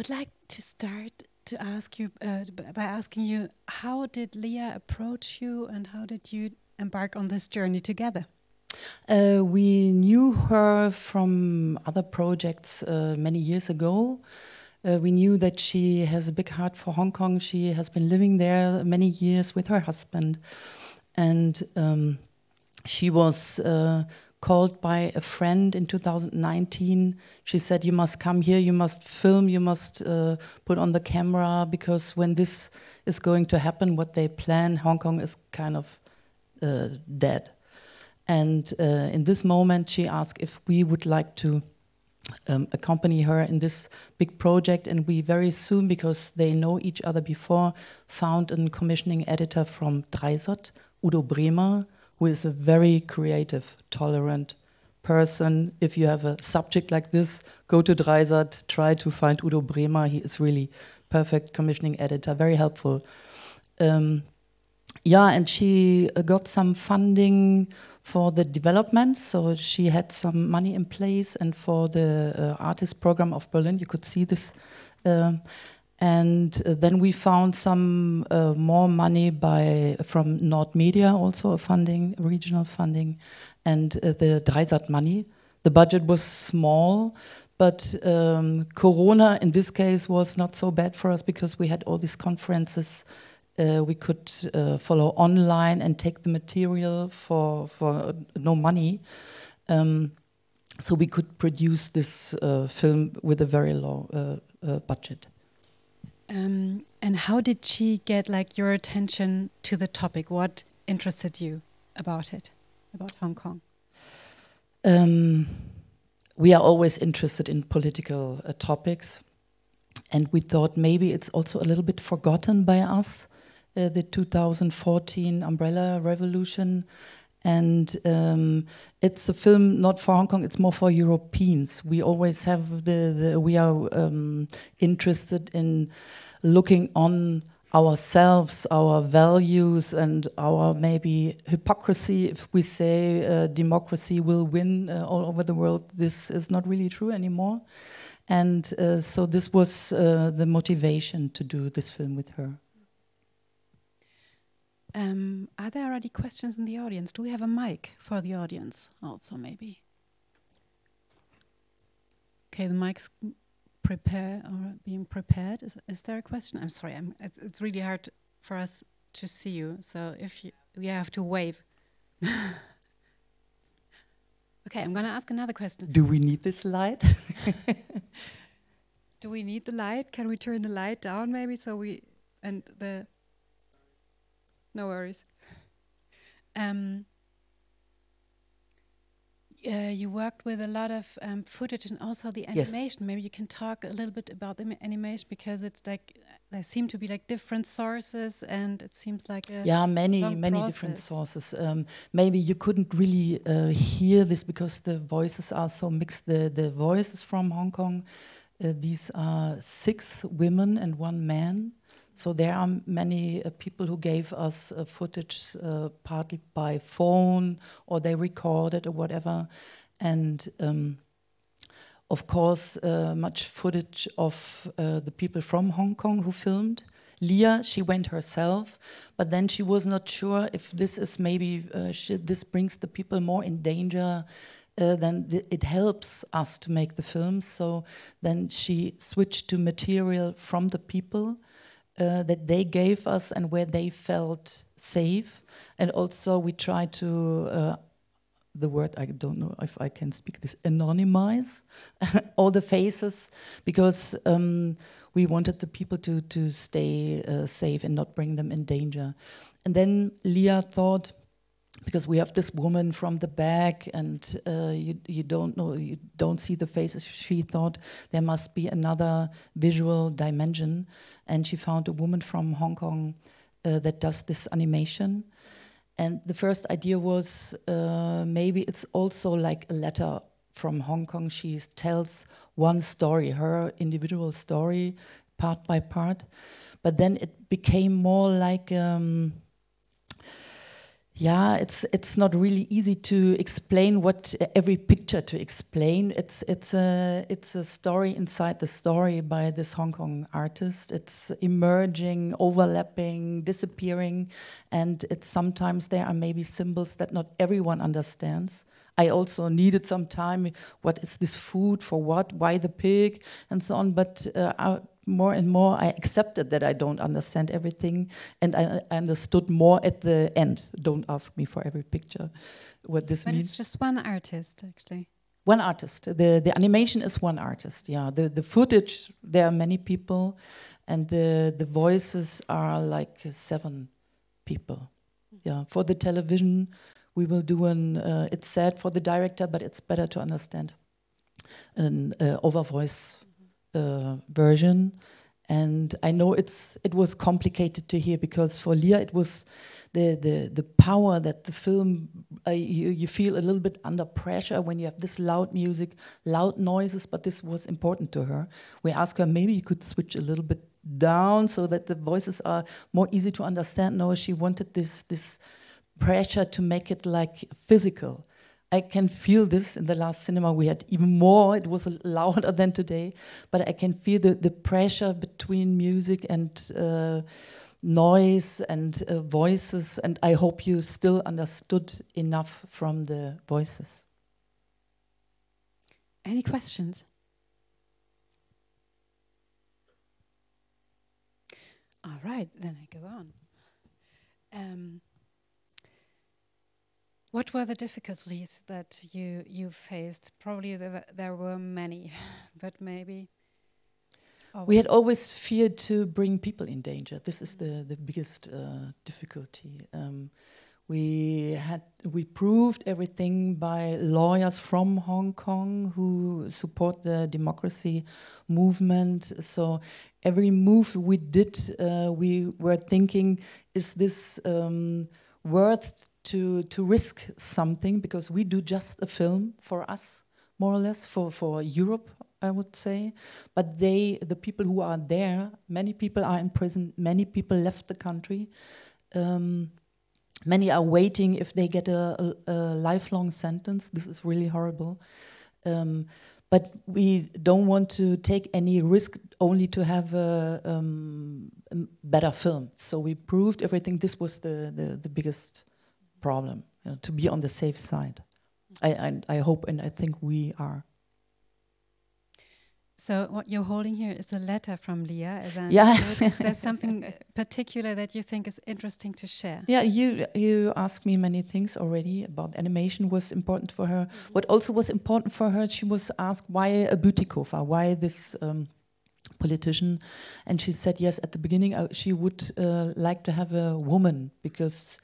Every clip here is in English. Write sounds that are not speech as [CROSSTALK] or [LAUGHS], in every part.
would like to start to ask you uh, by asking you how did Lia approach you and how did you embark on this journey together? Uh, we knew her from other projects uh, many years ago. Uh, we knew that she has a big heart for Hong Kong. She has been living there many years with her husband. And um, she was uh, called by a friend in 2019. She said, You must come here, you must film, you must uh, put on the camera, because when this is going to happen, what they plan, Hong Kong is kind of uh, dead. And uh, in this moment, she asked if we would like to um, accompany her in this big project. And we very soon, because they know each other before, found a commissioning editor from 3sat, Udo Bremer, who is a very creative, tolerant person. If you have a subject like this, go to 3sat, try to find Udo Bremer. He is really perfect commissioning editor, very helpful. Um, yeah, and she uh, got some funding for the development, so she had some money in place, and for the uh, artist program of Berlin, you could see this. Um, and uh, then we found some uh, more money by from Nordmedia, also a funding, regional funding, and uh, the 3sat money. The budget was small, but um, Corona in this case was not so bad for us because we had all these conferences. Uh, we could uh, follow online and take the material for for no money. Um, so we could produce this uh, film with a very low budget. Um, and how did she get like your attention to the topic? What interested you about it, about Hong Kong? Um, we are always interested in political uh, topics, and we thought maybe it's also a little bit forgotten by us, uh, the 2014 umbrella revolution. And um, it's a film not for Hong Kong; it's more for Europeans. We always have the, the we are um, interested in looking on ourselves, our values, and our maybe hypocrisy if we say uh, democracy will win uh, all over the world. This is not really true anymore. And uh, so this was uh, the motivation to do this film with her. Um, are there already questions in the audience? Do we have a mic for the audience also, maybe? Okay, the mic's prepare or being prepared. Is, is there a question? I'm sorry. I'm, it's, it's really hard for us to see you. So if you, we have to wave. [LAUGHS] okay, I'm going to ask another question. Do we need this light? [LAUGHS] Do we need the light? Can we turn the light down maybe so we and the no worries. Um, uh, you worked with a lot of um, footage and also the animation. Yes. Maybe you can talk a little bit about the animation because it's like there seem to be like different sources, and it seems like yeah, many many process. different sources. Um, maybe you couldn't really uh, hear this because the voices are so mixed. The the voices from Hong Kong, uh, these are six women and one man. So there are many uh, people who gave us uh, footage uh, partly by phone or they recorded or whatever. And um, of course, uh, much footage of uh, the people from Hong Kong who filmed. Lia, she went herself, but then she was not sure if this is maybe, she, this brings the people more in danger uh, th it helps us to make the films. So then she switched to material from the people uh, that they gave us and where they felt safe. And also, we try to, uh, the word I don't know if I can speak this, anonymize [LAUGHS] all the faces because um, we wanted the people to, to stay uh, safe and not bring them in danger. And then Lia thought, because we have this woman from the back and uh, you, you don't know you don't see the faces she thought there must be another visual dimension and she found a woman from hong kong uh, that does this animation. And the first idea was uh, maybe it's also like a letter from hong kong. She tells one story her individual story part by part. But then it became more like um, yeah, it's it's not really easy to explain what every picture to explain. It's it's a it's a story inside the story by this Hong Kong artist. It's emerging, overlapping, disappearing, and it's sometimes there are maybe symbols that not everyone understands. I also needed some time. What is this food for? What? Why the pig? And so on. But uh, more and more I accepted that I don't understand everything, and I, I understood more at the end. Don't ask me for every picture what this but means. it's just one artist, actually. One artist. The the animation is one artist. Yeah. The the footage there are many people, and the the voices are like seven people. Yeah. For the television, we will do an. Uh, it's sad for the director, but it's better to understand an uh, over voice uh, version. And I know it's it was complicated to hear because for Lia it was the the the power that the film uh, you you feel a little bit under pressure when you have this loud music, loud noises. But this was important to her. We asked her maybe you could switch a little bit down so that the voices are more easy to understand. No, she wanted this this pressure to make it like physical. I can feel this in the last cinema. We had even more. It was louder than today, but I can feel the, the pressure between music and uh, noise and uh, voices. And I hope you still understood enough from the voices. Any questions? All right, then I go on. Um, what were the difficulties that you you faced? Probably there, there were many, [LAUGHS] but maybe. we had always feared to bring people in danger. This is the the biggest uh, difficulty. Um, we had we proved everything by lawyers from Hong Kong who support the democracy movement. So every move we did, uh, we were thinking, is this um, worth to to risk something because we do just a film for us more or less for for Europe I would say but they the people who are there many people are in prison many people left the country um, many are waiting if they get a, a, a, lifelong sentence this is really horrible um, but we don't want to take any risk only to have a, um, better film. So we proved everything. This was the, the, the biggest problem, you know, to be on the safe side. I, I, I hope and I think we are. So what you're holding here is a letter from Lia. As I yeah. is there [LAUGHS] something uh, particular that you think is interesting to share? Yeah, you you asked me many things already about animation was important for her. Mm -hmm. What also was important for her, she was asked why a Bütikofer, why this um, politician, and she said yes. At the beginning, uh, she would uh, like to have a woman because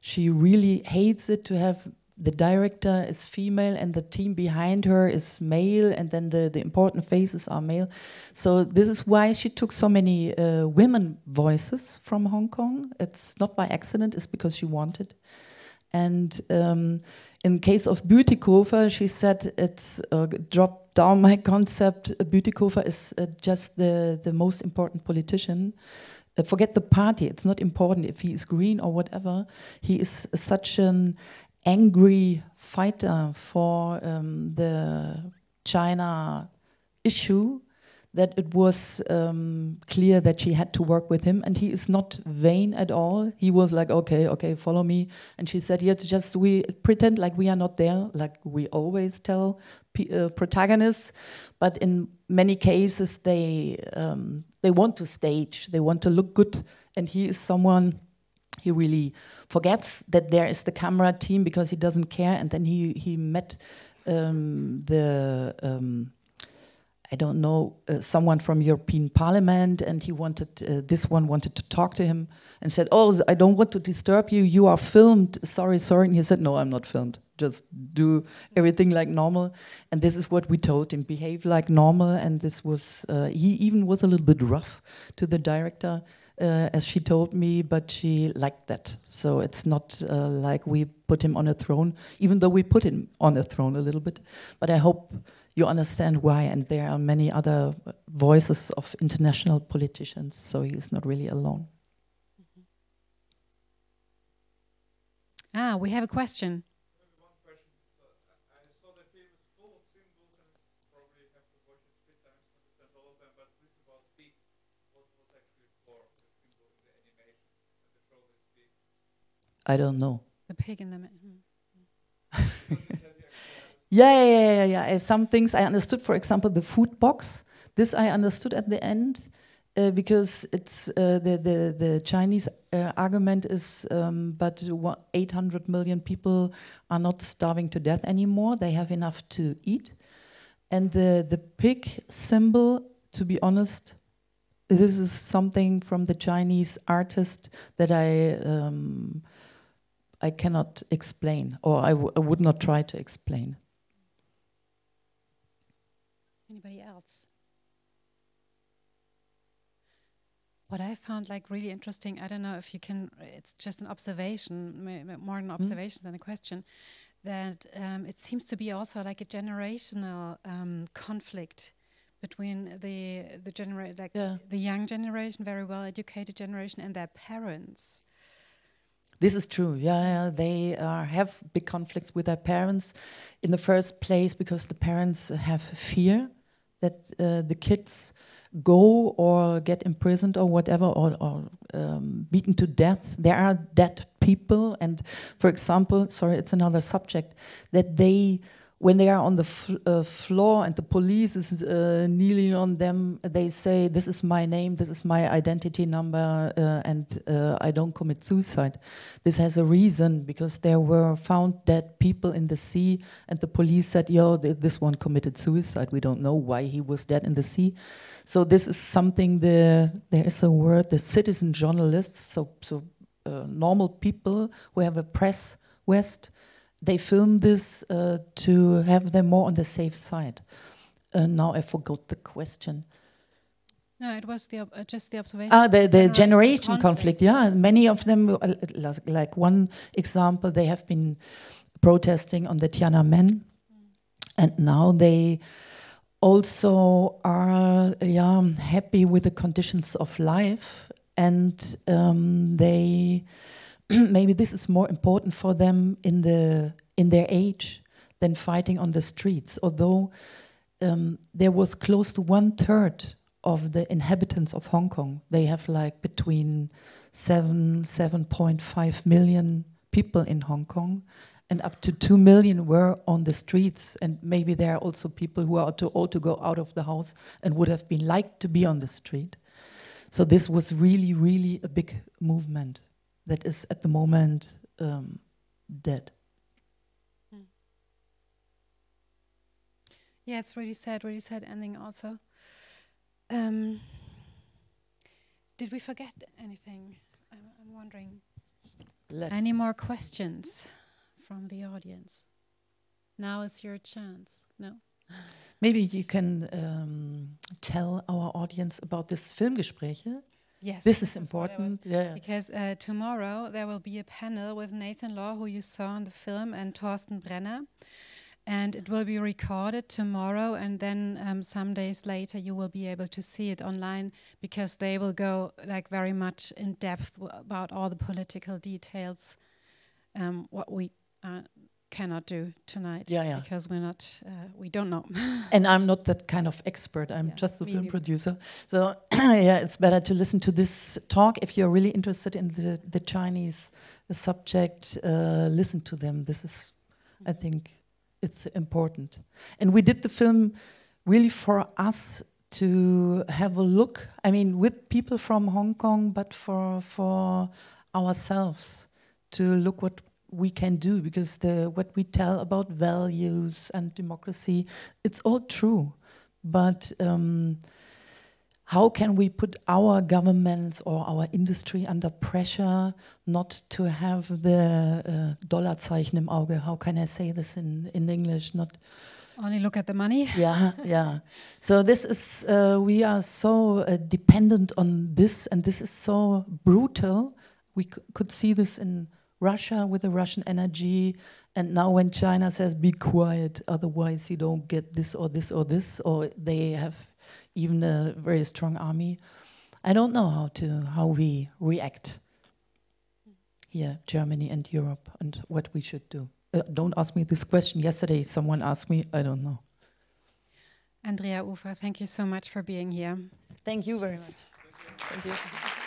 she really hates it to have the director is female and the team behind her is male and then the, the important faces are male. So this is why she took so many uh, women voices from hong kong. It's not by accident it's because she wanted. And um, in case of Bütikofer, she said it's uh, dropped down [LAUGHS] my concept. Bütikofer is uh, just the, the most important politician uh, forget the party. It's not important if he is green or whatever. He is such an angry fighter for um, the China issue that it was um, clear that she had to work with him. And he is not vain at all. He was like okay okay follow me. And she said yes just we pretend like we are not there like we always tell uh, protagonists. But in many cases they um, they want to stage they want to look good. And he is someone he really forgets that there is the camera team because he doesn't care. And then he he met um, the um, I don't know, uh, someone from European Parliament, and he wanted, uh, this one wanted to talk to him and said, oh, I don't want to disturb you, you are filmed, sorry, sorry. And he said, no, I'm not filmed, just do everything like normal. And this is what we told him, behave like normal. And this was, uh, he even was a little bit rough to the director, uh, as she told me, but she liked that. So it's not uh, like we put him on a throne, even though we put him on a throne a little bit. But I hope you understand why. And there are many other voices of international politicians, so he is not really alone. Ah, we have a question. I don't know. The pig in the. [LAUGHS] Yeah, yeah, yeah, yeah, yeah. Some things I understood. For example, the food box. This I understood at the end uh, because it's uh, the the the Chinese uh, argument is, um, but 800 million people are not starving to death anymore. They have enough to eat, and the the pig symbol. To be honest, this is something from the Chinese artist that I. Um, I cannot explain, or I would not try to explain. What I found like really interesting, I don't know if you can, it's just an observation, more an observation than a question, that um, it seems to be also like a generational um, conflict between the the genera- like Yeah. the young generation, very well educated generation, and their parents. This is true. Yeah, yeah. they uh, have big conflicts with their parents. In the first place, because the parents have fear that uh, the kids go or get imprisoned or whatever or, or um, beaten to death. There are dead people, and for example, sorry, it's another subject that they. When they are on the uh, floor and the police is uh, kneeling on them, they say, "This is my name, this is my identity number, uh, and uh, I don't commit suicide." This has a reason because there were found dead people in the sea, and the police said, "Yo, th- this one committed suicide. We don't know why he was dead in the sea." So this is something. The there is a word, the citizen journalists, so so uh, normal people who have a press west, they filmed this uh, to have them more on the safe side. Uh, now I forgot the question. No, it was the uh, just the observation. Ah, the, the Generation generation conflict. conflict. Yeah, many of them, uh, like one example, they have been protesting on the Tiananmen, and now they also are yeah happy with the conditions of life, and um, they [CLEARS THROAT] maybe this is more important for them in the in their age than fighting on the streets. Although um, there was close to one third of the inhabitants of Hong Kong. They have like between seven, seven point five million people in Hong Kong, and up to two million were on the streets. And maybe there are also people who are too old to go out of the house and would have been liked to be on the street. So this was really, really a big movement that is at the moment um, dead. Yeah, it's really sad, really sad ending also. Um, did we forget anything? I'm, I'm wondering. Let Any more questions from the audience? Now is your chance. No? Maybe you can um, tell our audience about this Filmgespräche. Yes. This is what I was- important. Yeah. Because uh, tomorrow there will be a panel with Nathan Law, who you saw in the film, and Thorsten Benner. And it will be recorded tomorrow, and then um, some days later you will be able to see it online because they will go like very much in depth w- about all the political details. Um, what we uh, cannot do tonight Yeah, yeah. because we're not, uh, we don't know. [LAUGHS] And I'm not that kind of expert. I'm Yeah, just a film producer. So [CLEARS THROAT] yeah, it's better to listen to this talk if you're really interested in the the Chinese subject. Uh, listen to them. This is, I think, it's important. And we did the film really for us to have a look. I mean, with people from Hong Kong, but for for ourselves to look what we can do because the what we tell about values and democracy it's all true but um, how can we put our governments or our industry under pressure not to have the uh, Dollarzeichen im Auge? How can I say this in, in English? Not Only look at the money. [LAUGHS] yeah, yeah. So this is uh, we are so uh, dependent on this, and this is so brutal. We could see this in Russia with the Russian energy, and now when China says "be quiet," otherwise you don't get this or this or this, or they have even a very strong army. I don't know how to how we react. here, Germany and Europe, and what we should do. Uh, don't ask me this question. Yesterday, someone asked me. I don't know. Andrea Ufer, thank you so much for being here. Thank you very much. Thank you.